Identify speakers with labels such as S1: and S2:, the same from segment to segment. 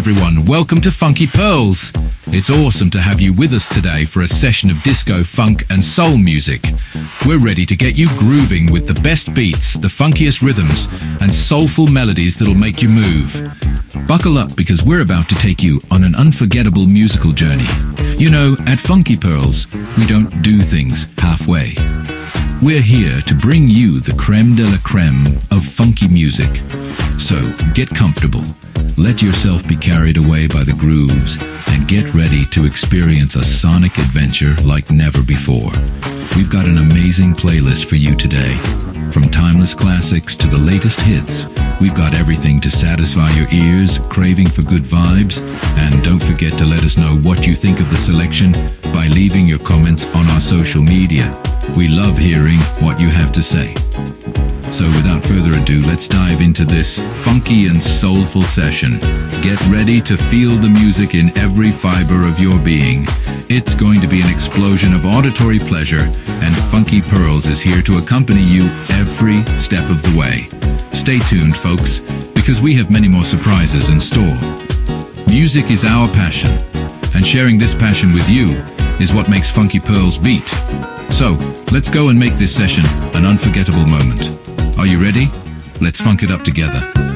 S1: everyone, welcome to Funky Pearls. It's awesome to have you with us today for a session of disco, funk, and soul music. We're ready to get you grooving with the best beats, the funkiest rhythms, and soulful melodies that'll make you move. Buckle up because we're about to take you on an unforgettable musical journey. You know, at Funky Pearls, we don't do things halfway. We're here to bring you the creme de la creme of funky music. So get comfortable let yourself be carried away by the grooves and get ready to experience a sonic adventure like never before. We've got an amazing playlist for you today. From timeless classics to the latest hits, we've got everything to satisfy your ears, craving for good vibes. And don't forget to let us know what you think of the selection by leaving your comments on our social media. We love hearing what you have to say. So without further ado, let's dive into this funky and soulful session. Get ready to feel the music in every fiber of your being. It's going to be an explosion of auditory pleasure, and Funky Pearls is here to accompany you every step of the way. Stay tuned, folks, because we have many more surprises in store. Music is our passion, and sharing this passion with you is what makes Funky Pearls beat. So, let's go and make this session an unforgettable moment. Are you ready? Let's funk it up together.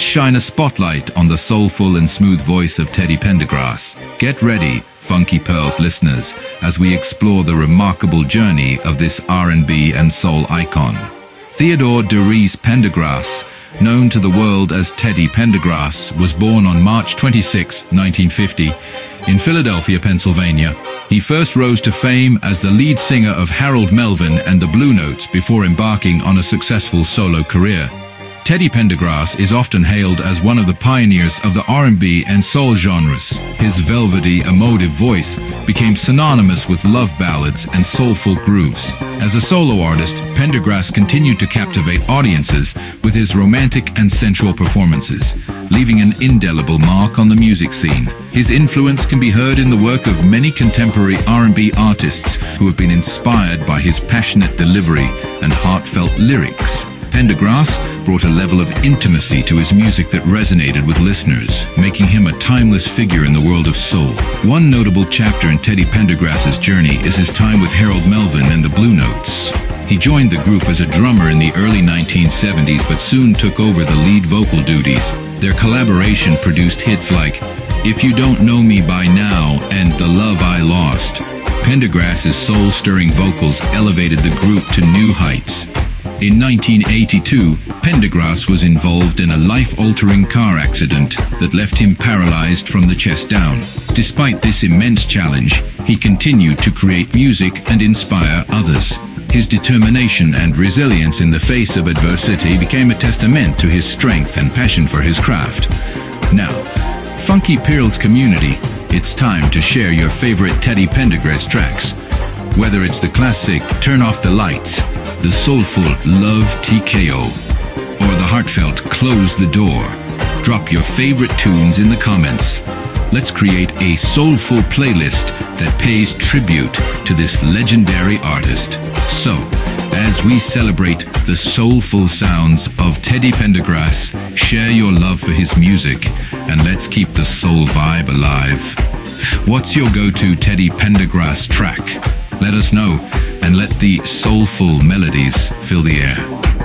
S2: Shine a spotlight on the soulful and smooth voice of Teddy Pendergrass. Get ready, Funky Pearls listeners, as we explore the remarkable journey of this R&B and soul icon. Theodore DeReese Pendergrass, known to the world as Teddy Pendergrass, was born on March 26, 1950, in Philadelphia, Pennsylvania. He first rose to fame as the lead singer of Harold Melvin and the Blue Notes before embarking on a successful solo career. Teddy Pendergrass is often hailed as one of the pioneers of the R&B and soul genres. His velvety, emotive voice became synonymous with love ballads and soulful grooves. As a solo artist, Pendergrass continued to captivate audiences with his romantic and sensual performances, leaving an indelible mark on the music scene. His influence can be heard in the work of many contemporary R&B artists who have been inspired by his passionate delivery and heartfelt lyrics. Pendergrass brought a level of intimacy to his music that resonated with listeners, making him a timeless figure in the world of soul. One notable chapter in Teddy Pendergrass's journey is his time with Harold Melvin and the Blue Notes. He joined the group as a drummer in the early 1970s but soon took over the lead vocal duties. Their collaboration produced hits like If You Don't Know Me By Now and The Love I Lost. Pendergrass's soul-stirring vocals elevated the group to new heights. In 1982, Pendergrass was involved in a life-altering car accident that left him paralyzed from the chest down. Despite this immense challenge, he continued to create music and inspire others. His determination and resilience in the face of adversity became a testament to his strength and passion for his craft. Now, Funky Pearls community, it's time to share your favorite Teddy Pendergrass tracks. Whether it's the classic Turn Off the Lights, the soulful Love TKO, or the heartfelt Close the Door. Drop your favorite tunes in the comments. Let's create a soulful playlist that pays tribute to this legendary artist. So, as we celebrate the soulful sounds of Teddy Pendergrass, share your love for his music and let's keep the soul vibe alive. What's your go-to Teddy Pendergrass track? Let us know and let the soulful melodies fill the air.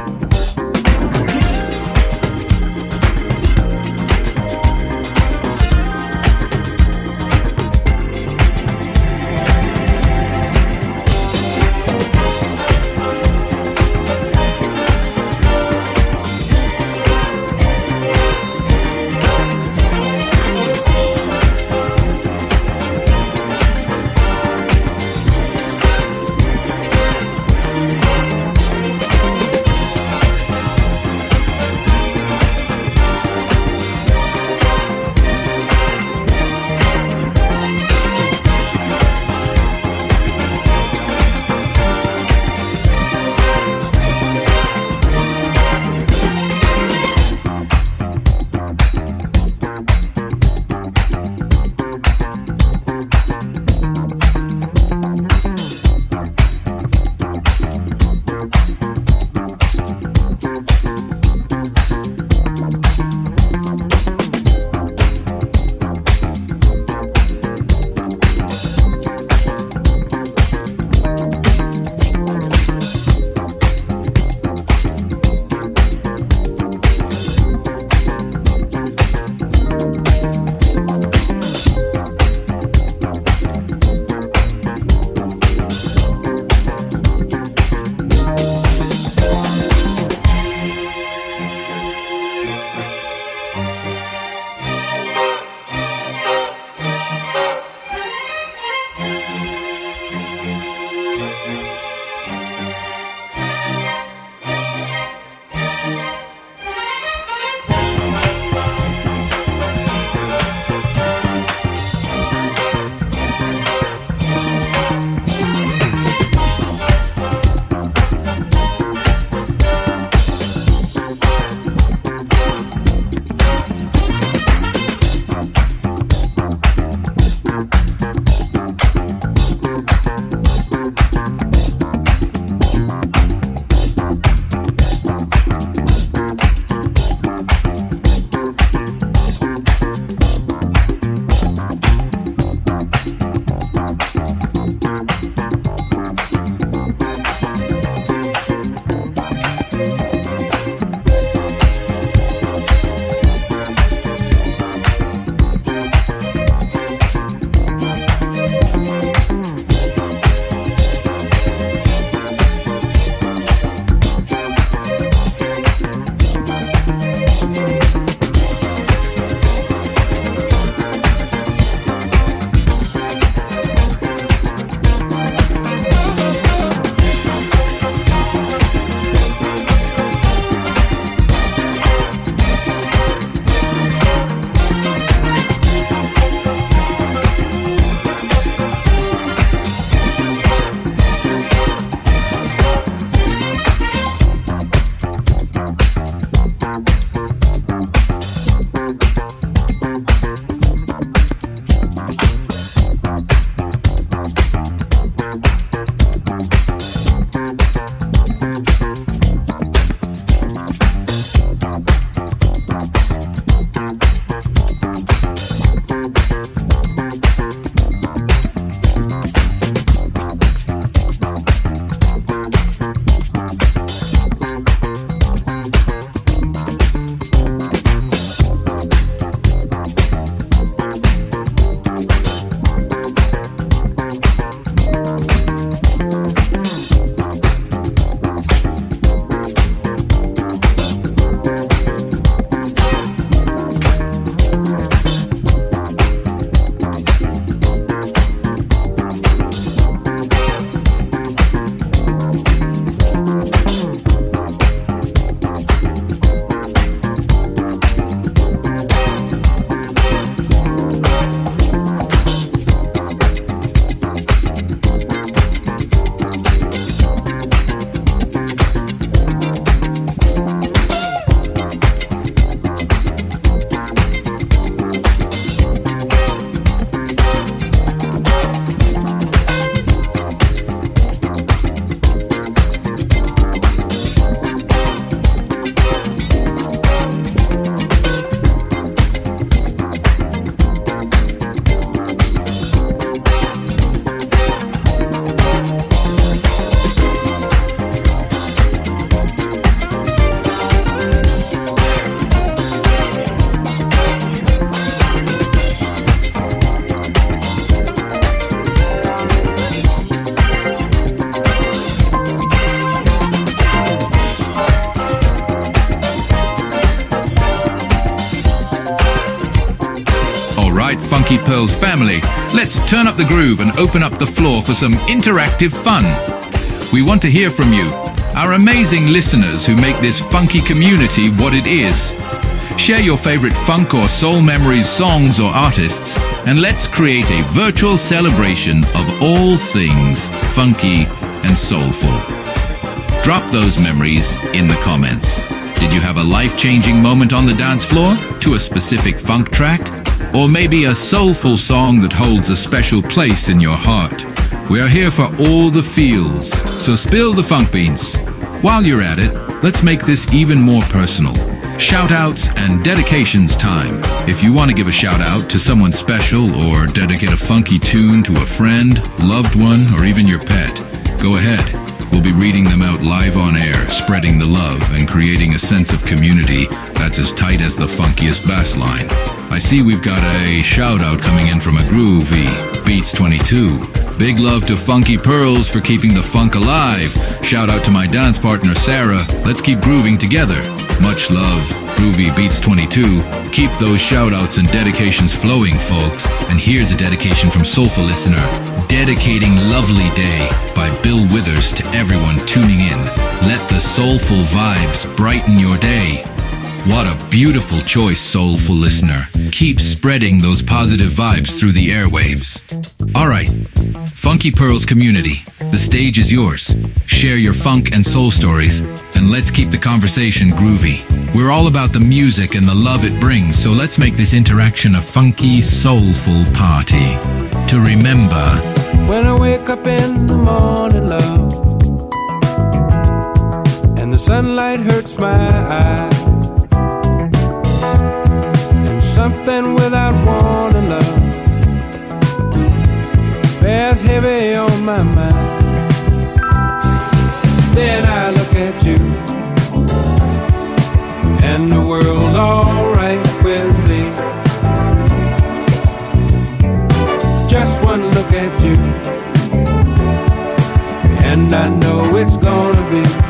S2: Family, let's turn up the groove and open up the floor for some interactive fun. We want to hear from you, our amazing listeners who make this funky community what it is. Share your favorite funk or soul memories, songs, or artists, and let's create a virtual celebration of all things funky and soulful. Drop those memories in the comments. Did you have a life changing moment on the dance floor to a specific funk track? Or maybe a soulful song that holds a special place in your heart. We are here for all the feels, so spill the funk beans. While you're at it, let's make this even more personal. Shout outs and dedications time. If you want to give a shout out to someone special or dedicate a funky tune to a friend, loved one, or even your pet, go ahead. We'll be reading them out live on air, spreading the love and creating a sense of community that's as tight as the funkiest bass line. I see we've got a shout out coming in from a groovy Beats 22. Big love to Funky Pearls for keeping the funk alive. Shout out to my dance partner Sarah. Let's keep grooving together. Much love, Groovy Beats 22. Keep those shout outs and dedications flowing, folks. And here's a dedication from Soulful Listener dedicating Lovely Day by Bill Withers to everyone tuning in. Let the soulful vibes brighten your day. What a beautiful choice, soulful listener. Keep spreading those positive vibes through the airwaves. All right, Funky Pearls community, the stage is yours. Share your funk and soul stories, and let's keep the conversation groovy. We're all about the music and the love it brings, so let's make this interaction a funky, soulful party. To remember.
S3: When I wake up in the morning, love, and the sunlight hurts my eyes and something without wanting love bears heavy on my mind. I know it's gonna be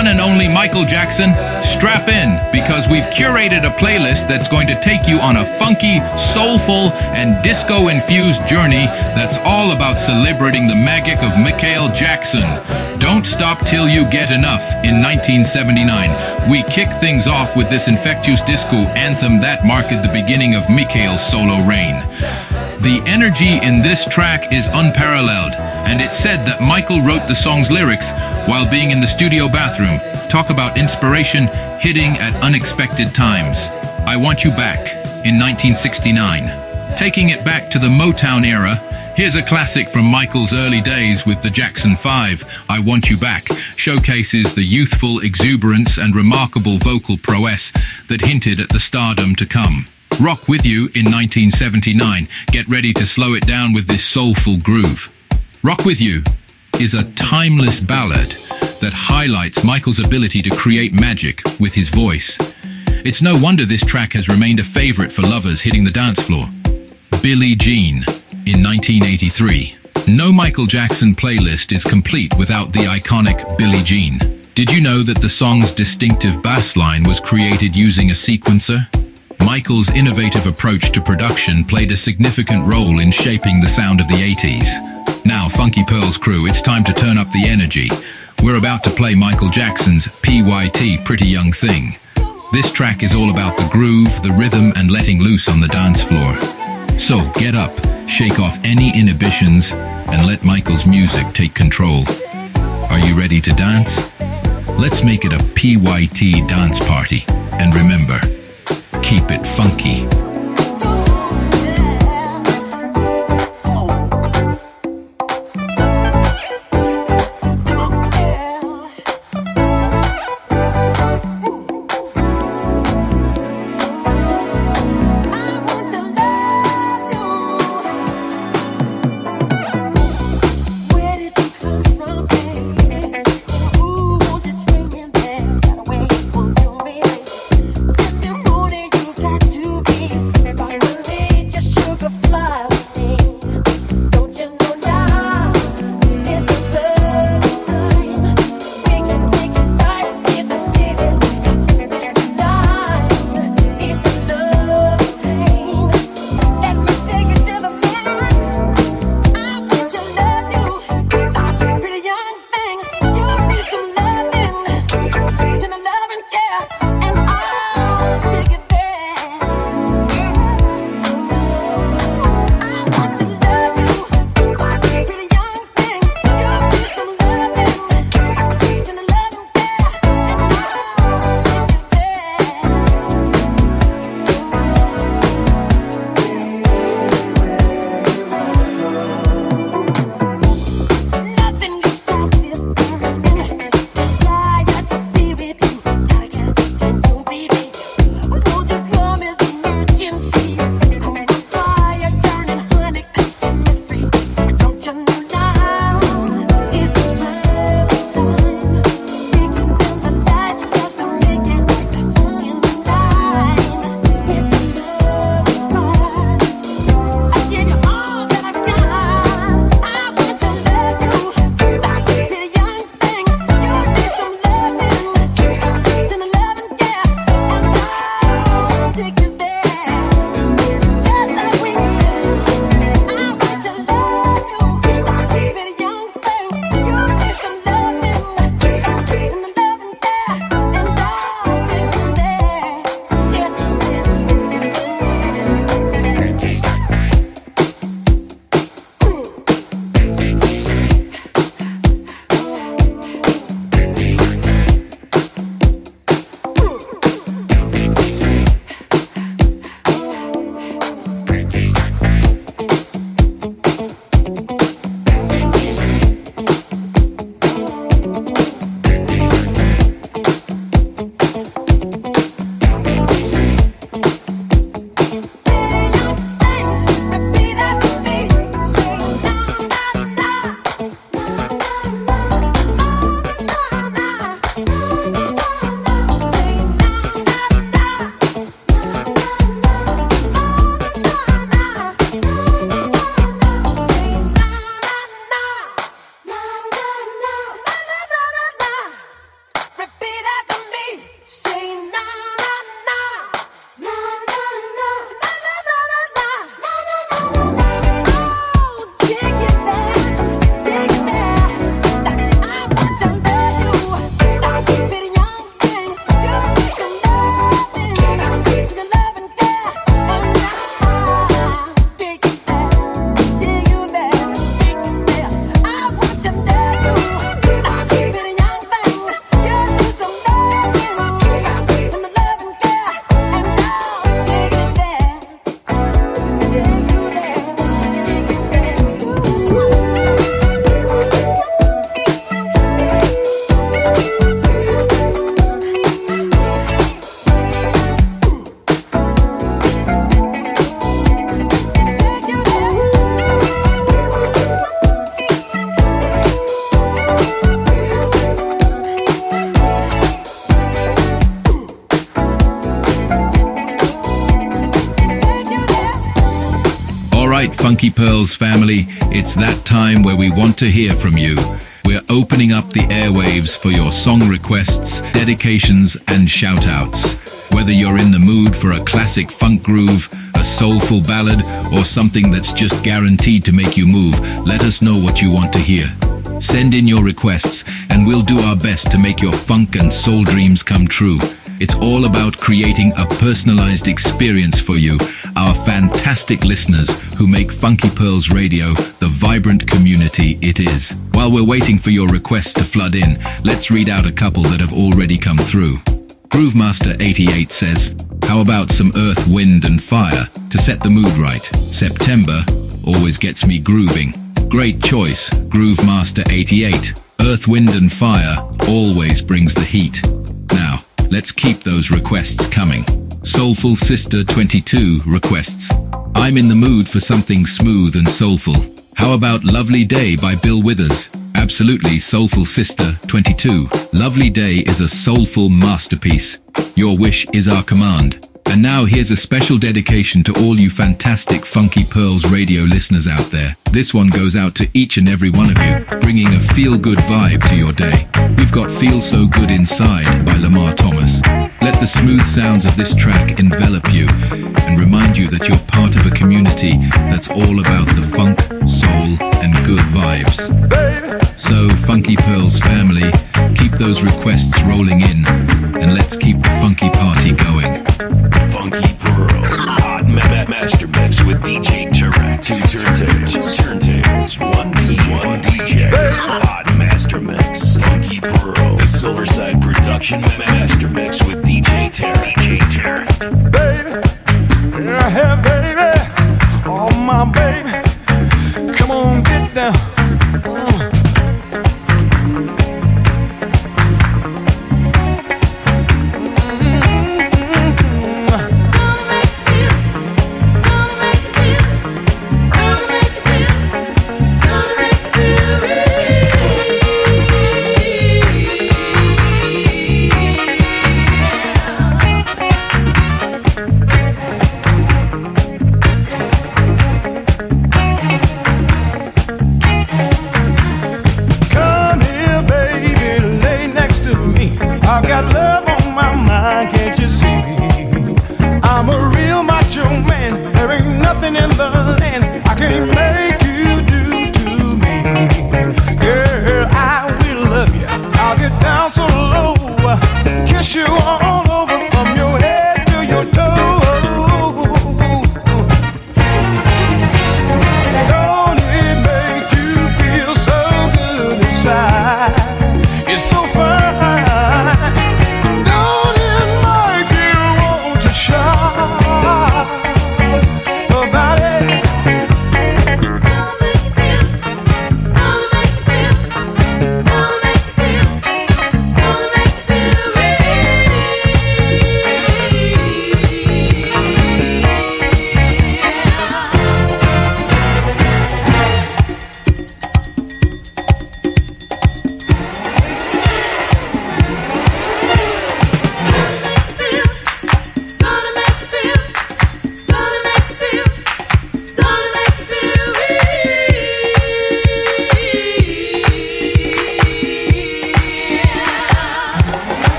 S3: one and
S2: only Michael Jackson? Strap in, because we've curated a playlist that's going to take you on a funky, soulful, and disco infused journey that's all about celebrating the magic of Michael Jackson. Don't stop till you get enough. In 1979, we kick things off with this infectious disco anthem that marked the beginning of Michael's solo reign. The energy in this track is unparalleled, and it's said that Michael wrote the song's lyrics while being in the studio bathroom. Talk about inspiration hitting at unexpected times. I Want You Back in 1969. Taking it back to the Motown era, here's a classic from Michael's early days with the Jackson 5, I Want You Back, showcases the youthful exuberance and remarkable vocal prowess that hinted at the stardom to come. Rock With You in 1979. Get ready to slow it down with this soulful groove. Rock With You is a timeless ballad that highlights Michael's ability to create magic with his voice. It's no wonder this track has remained a favorite for lovers hitting the dance floor. Billie Jean in 1983. No Michael Jackson playlist is complete without the iconic Billie Jean. Did you know that the song's distinctive bass line was created using a sequencer? Michael's innovative approach to production played a significant role in shaping the sound of the 80s. Now, Funky Pearls crew, it's time to turn up the energy. We're about to play Michael Jackson's PYT Pretty Young Thing. This track is all about the groove, the rhythm, and letting loose on the dance floor. So get up, shake off any inhibitions, and let Michael's music take control. Are you ready to dance? Let's make it a PYT dance party. And remember, keep it funky. Funky Pearls family, it's that time where we want to hear from you. We're opening up the airwaves for your song requests, dedications, and shoutouts. Whether you're in the mood for a classic funk groove, a soulful ballad, or something that's just guaranteed to make you move, let us know what you want to hear. Send in your requests, and we'll do our best to make your funk and soul dreams come true. It's all about creating a personalized experience for you, our fantastic listeners who make Funky Pearls Radio the vibrant community it is. While we're waiting for your requests to flood in, let's read out a couple that have already come through. Groovemaster88 says, How about some earth, wind, and fire to set the mood right? September always gets me grooving. Great choice, Groovemaster88. Earth, wind, and fire always brings the heat. Now, let's keep those requests coming. Soulful Sister 22 requests, I'm in the mood for something smooth and soulful. How about Lovely Day by Bill Withers? Absolutely, Soulful Sister 22. Lovely Day is a soulful masterpiece. Your wish is our command. And now here's a special dedication to all you fantastic Funky Pearls radio listeners out there. This one goes out to each and every one of you, bringing a feel-good vibe to your day. We've got Feel So Good Inside by Lamar Thomas. Let the smooth sounds of this track envelop you and remind you that you're part of a community that's all about the funk, soul, and good vibes. So, Funky Pearls family, keep those requests rolling in and let's keep the funky party going.
S4: Funky Pearl. Hot ma- ma- Master Mix with DJ Tarek. Two turntables. Two turntables. One DJ. One DJ. Hot Master Mix. Funky Pearl. The Silverside Production ma- Master Mix with DJ Tarek. DJ Tarek.
S5: baby. Yeah, baby. Oh, my baby. Come on, get down.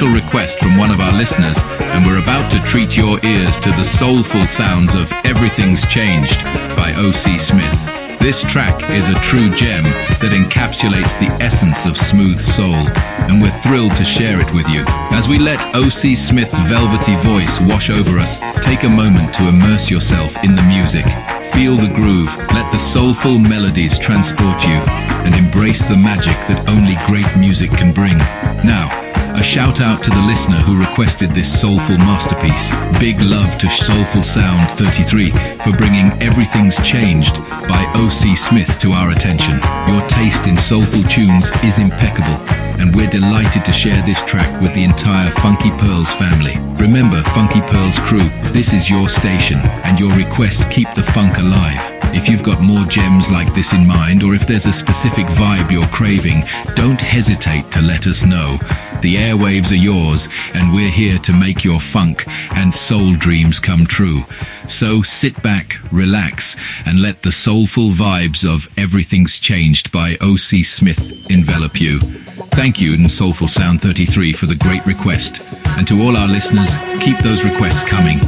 S2: Special request from one of our listeners, and we're about to treat your ears to the soulful sounds of Everything's Changed by O.C. Smith. This track is a true gem that encapsulates the essence of smooth soul, and we're thrilled to share it with you. As we let O.C. Smith's velvety voice wash over us, take a moment to immerse yourself in the music. Feel the groove, let the soulful melodies transport you, and embrace the magic that only great music can bring. Now, a shout out to the listener who requested this soulful masterpiece. Big love to Soulful Sound 33 for bringing Everything's Changed by O.C. Smith to our attention. Your taste in soulful tunes is impeccable, and we're delighted to share this track with the entire Funky Pearls family. Remember, Funky Pearls crew, this is your station, and your requests keep the funk alive. If you've got more gems like this in mind, or if there's a specific vibe you're craving, don't hesitate to let us know. The airwaves are yours, and we're here to make your funk and soul dreams come true. So sit back, relax, and let the soulful vibes of Everything's Changed by O.C. Smith envelop you. Thank you, and Soulful Sound 33, for the great request. And to all our listeners, keep those requests coming.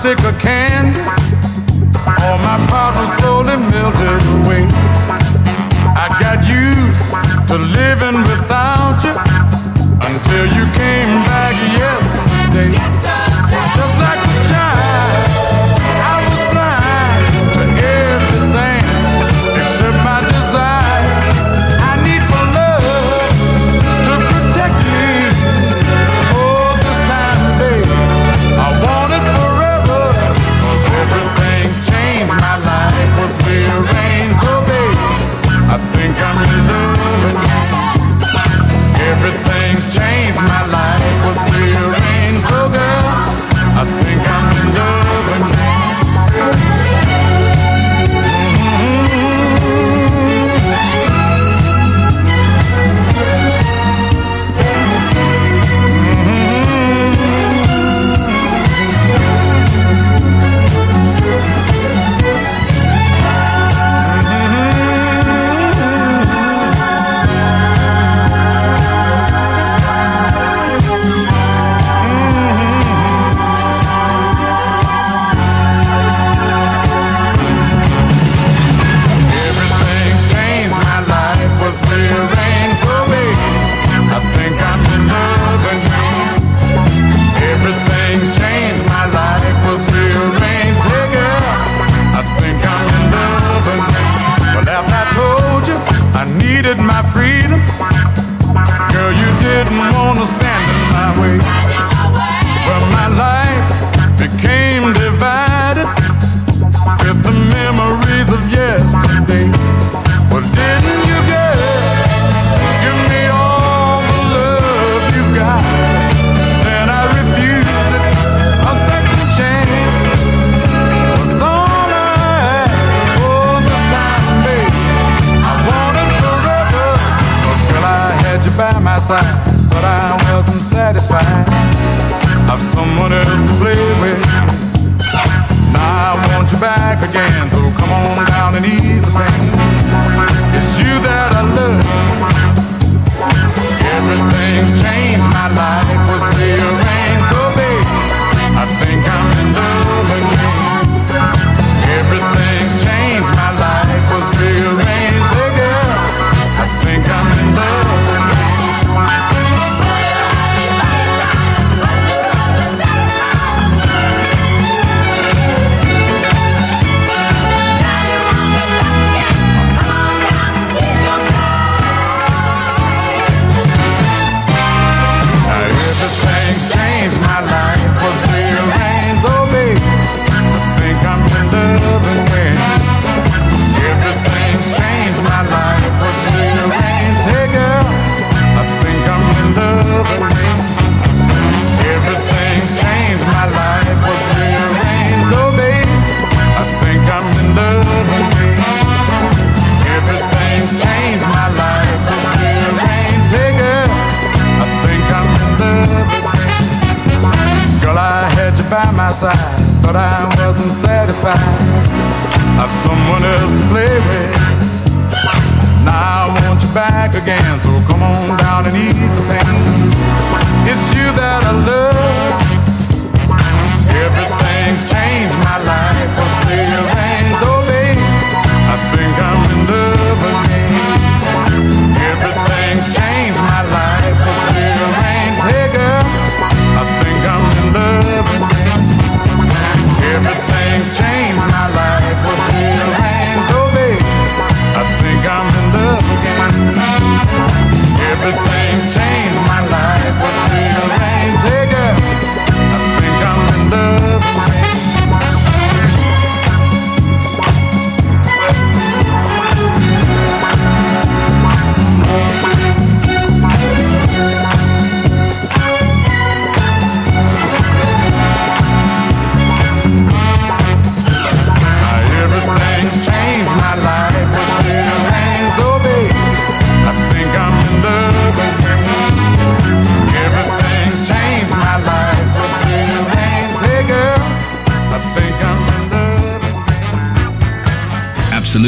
S6: Stick of candy. All my problems slowly melted away. I got used to living without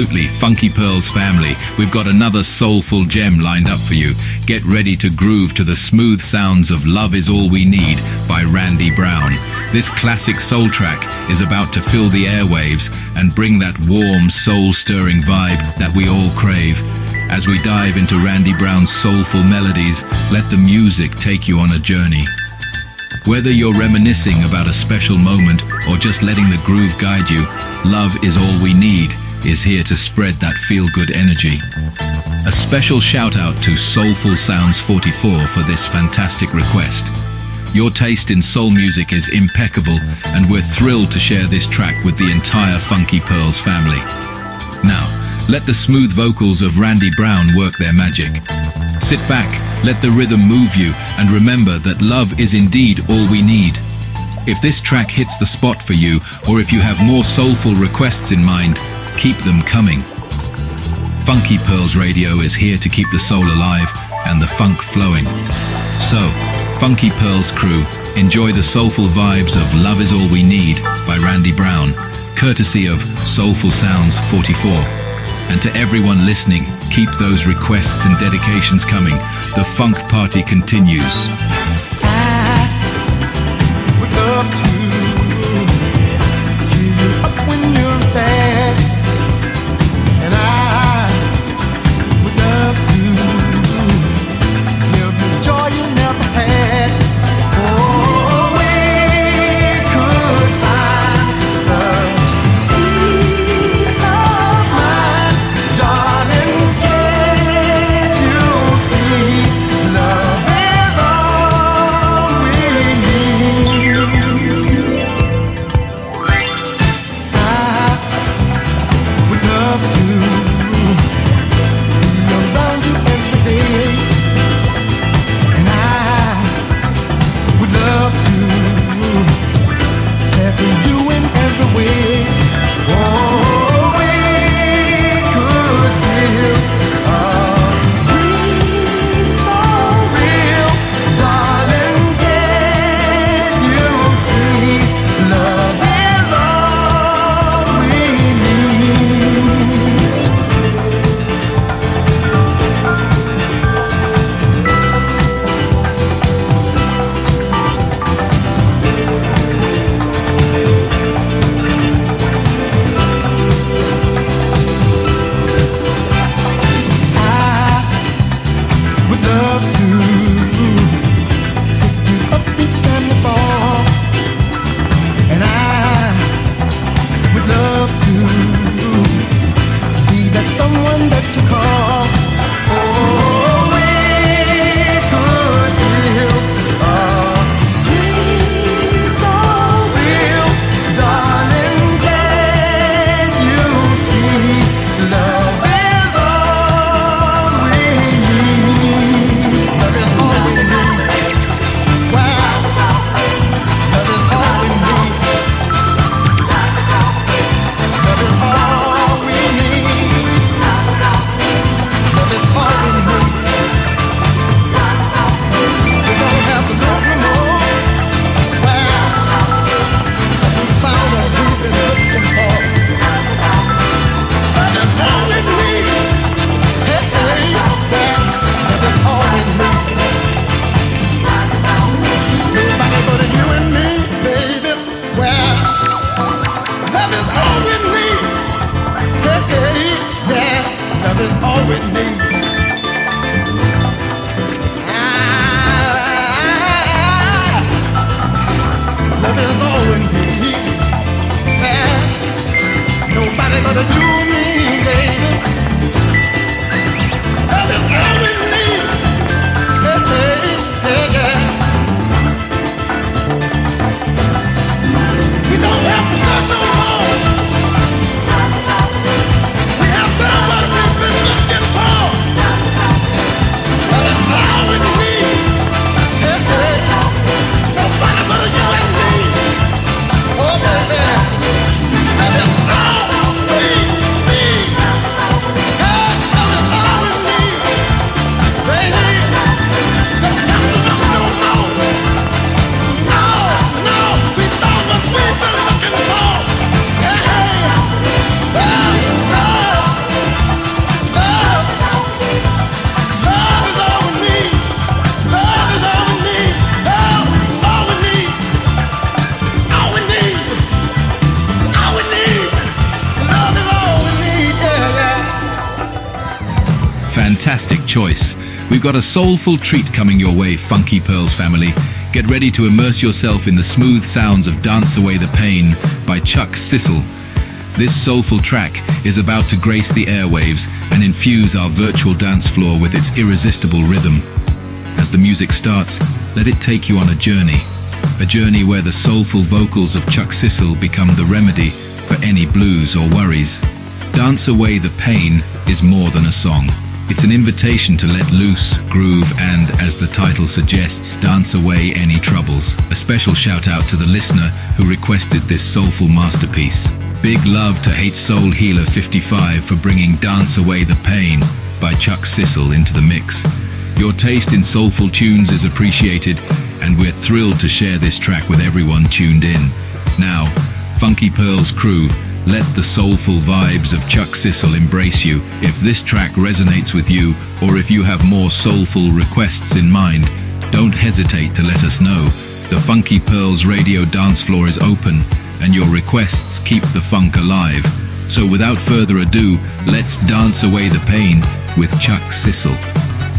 S2: Absolutely, Funky Pearls family. We've got another soulful gem lined up for you. Get ready to groove to the smooth sounds of Love Is All We Need by Randy Brown. This classic soul track is about to fill the airwaves and bring that warm, soul stirring vibe that we all crave. As we dive into Randy Brown's soulful melodies, let the music take you on a journey. Whether you're reminiscing about a special moment or just letting the groove guide you, Love is All We Need is here to spread that feel good energy. A special shout out to Soulful Sounds 44 for this fantastic request. Your taste in soul music is impeccable, and we're thrilled to share this track with the entire Funky Pearls family. Now, let the smooth vocals of Randy Brown work their magic. Sit back, let the rhythm move you, and remember that love is indeed all we need. If this track hits the spot for you, or if you have more soulful requests in mind, keep them coming. Funky Pearls Radio is here to keep the soul alive and the funk flowing. So, Funky Pearls crew, enjoy the soulful vibes of Love Is All We Need by Randy Brown, courtesy of Soulful Sounds 44. And to everyone listening, keep those requests and dedications coming. The funk party continues.
S5: would love to you up when you're
S2: We've got a soulful treat coming your way, Funky Pearls family. Get ready to immerse yourself in the smooth sounds of Dance Away the Pain by Chuck Cissel. This soulful track is about to grace the airwaves and infuse our virtual dance floor with its irresistible rhythm. As the music starts, let it take you on a journey. A journey where the soulful vocals of Chuck Cissel become the remedy for any blues or worries. Dance Away the Pain is more than a song. It's an invitation to let loose, groove, and, as the title suggests, dance away any troubles. A special shout out to the listener who requested this soulful masterpiece. Big love to Hate Soul Healer 55 for bringing Dance Away the Pain by Chuck Cissel into the mix. Your taste in soulful tunes is appreciated, and we're thrilled to share this track with everyone tuned in. Now, Funky Pearls crew, let the soulful vibes of Chuck Cissel embrace you. If this track resonates with you, or if you have more soulful requests in mind, don't hesitate to let us know. The Funky Pearls radio dance floor is open, and your requests keep the funk alive. So without further ado, let's dance away the pain with Chuck Cissel.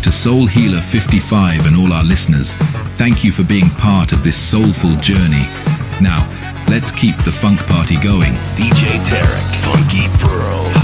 S2: To Soul Healer 55 and all our listeners, thank you for being part of this soulful journey. Now, let's keep the funk party going.
S7: DJ Tarek, Funky Pearl,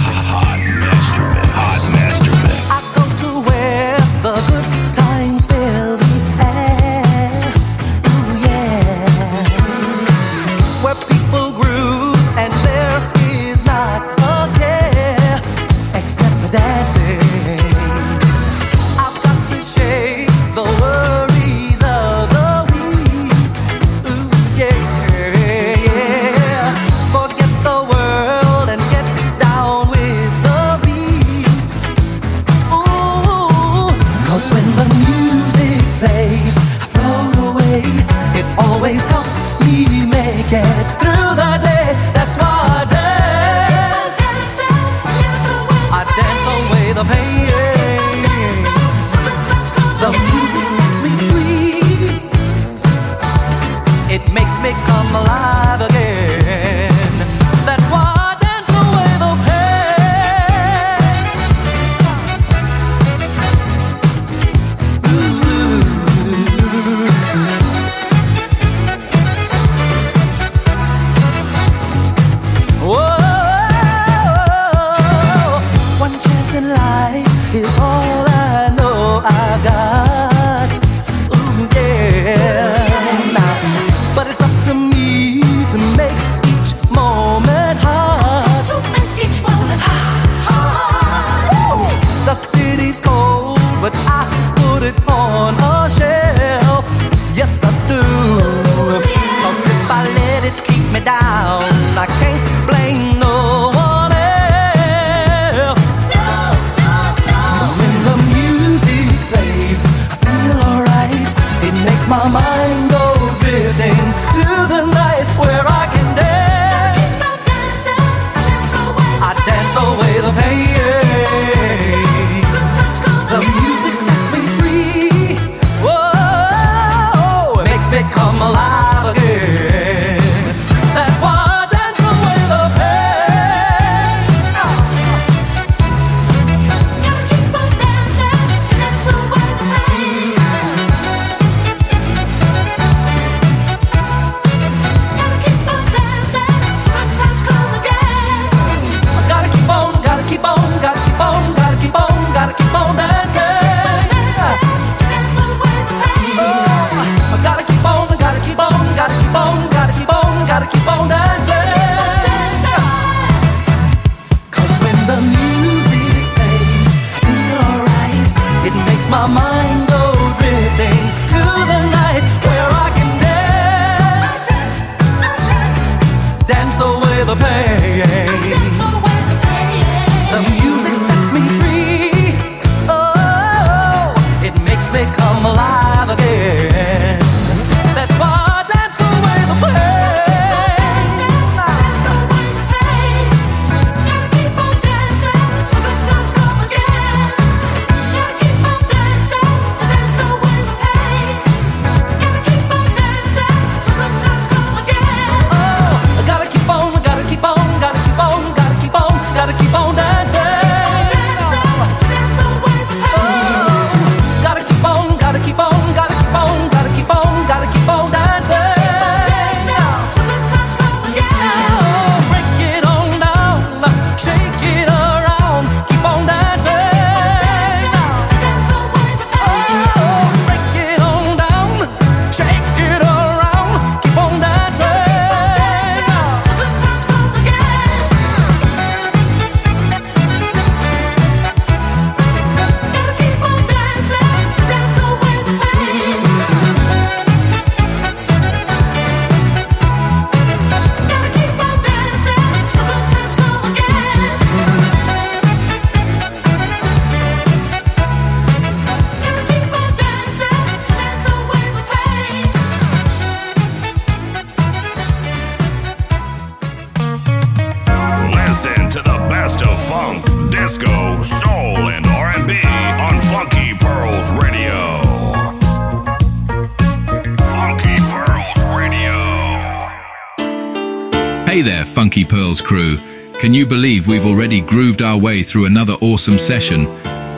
S2: Crew. Can you believe we've already grooved our way through another awesome session?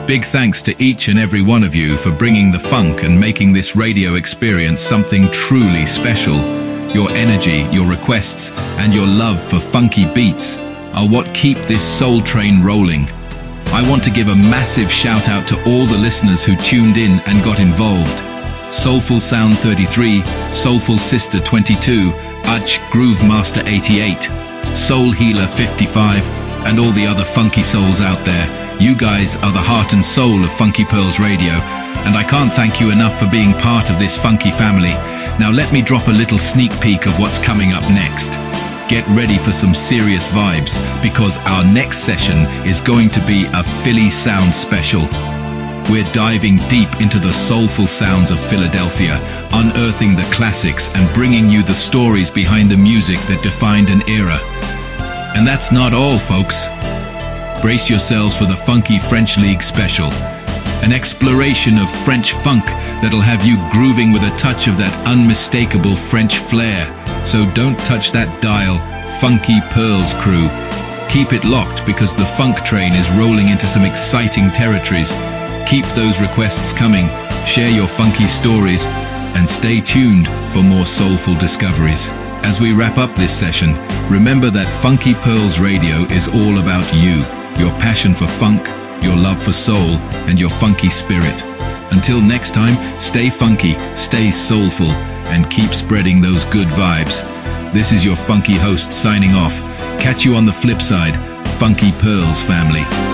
S2: Big thanks to each and every one of you for bringing the funk and making this radio experience something truly special. Your energy, your requests, and your love for funky beats are what keep this soul train rolling. I want to give a massive shout out to all the listeners who tuned in and got involved. Soulful Sound 33, Soulful Sister 22, Utch Groove Master 88, Soul Healer 55, and all the other funky souls out there. You guys are the heart and soul of Funky Pearls Radio, and I can't thank you enough for being part of this funky family. Now let me drop a little sneak peek of what's coming up next. Get ready for some serious vibes because our next session is going to be a Philly Sound special. We're diving deep into the soulful sounds of Philadelphia, unearthing the classics and bringing you the stories behind the music that defined an era. And that's not all, folks. Brace yourselves for the Funky French League special, an exploration of French funk that'll have you grooving with a touch of that unmistakable French flair. So don't touch that dial, Funky Pearls crew. Keep it locked because the funk train is rolling into some exciting territories. Keep those requests coming, share your funky stories, and stay tuned for more soulful discoveries. As we wrap up this session, remember that Funky Pearls Radio is all about you, your passion for funk, your love for soul, and your funky spirit. Until next time, stay funky, stay soulful, and keep spreading those good vibes. This is your funky host signing off. Catch you on the flip side, Funky Pearls family.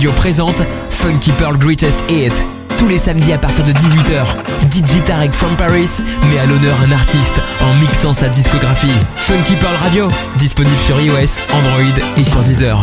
S8: Radio présente Funky Pearl Greatest Hit. Tous les samedis à partir de 18h, DJ Tarek from Paris met à l'honneur un artiste en mixant sa discographie. Funky Pearl Radio, disponible sur iOS, Android et sur Deezer.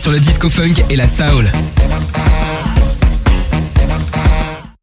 S8: Sur le disco funk et la soul.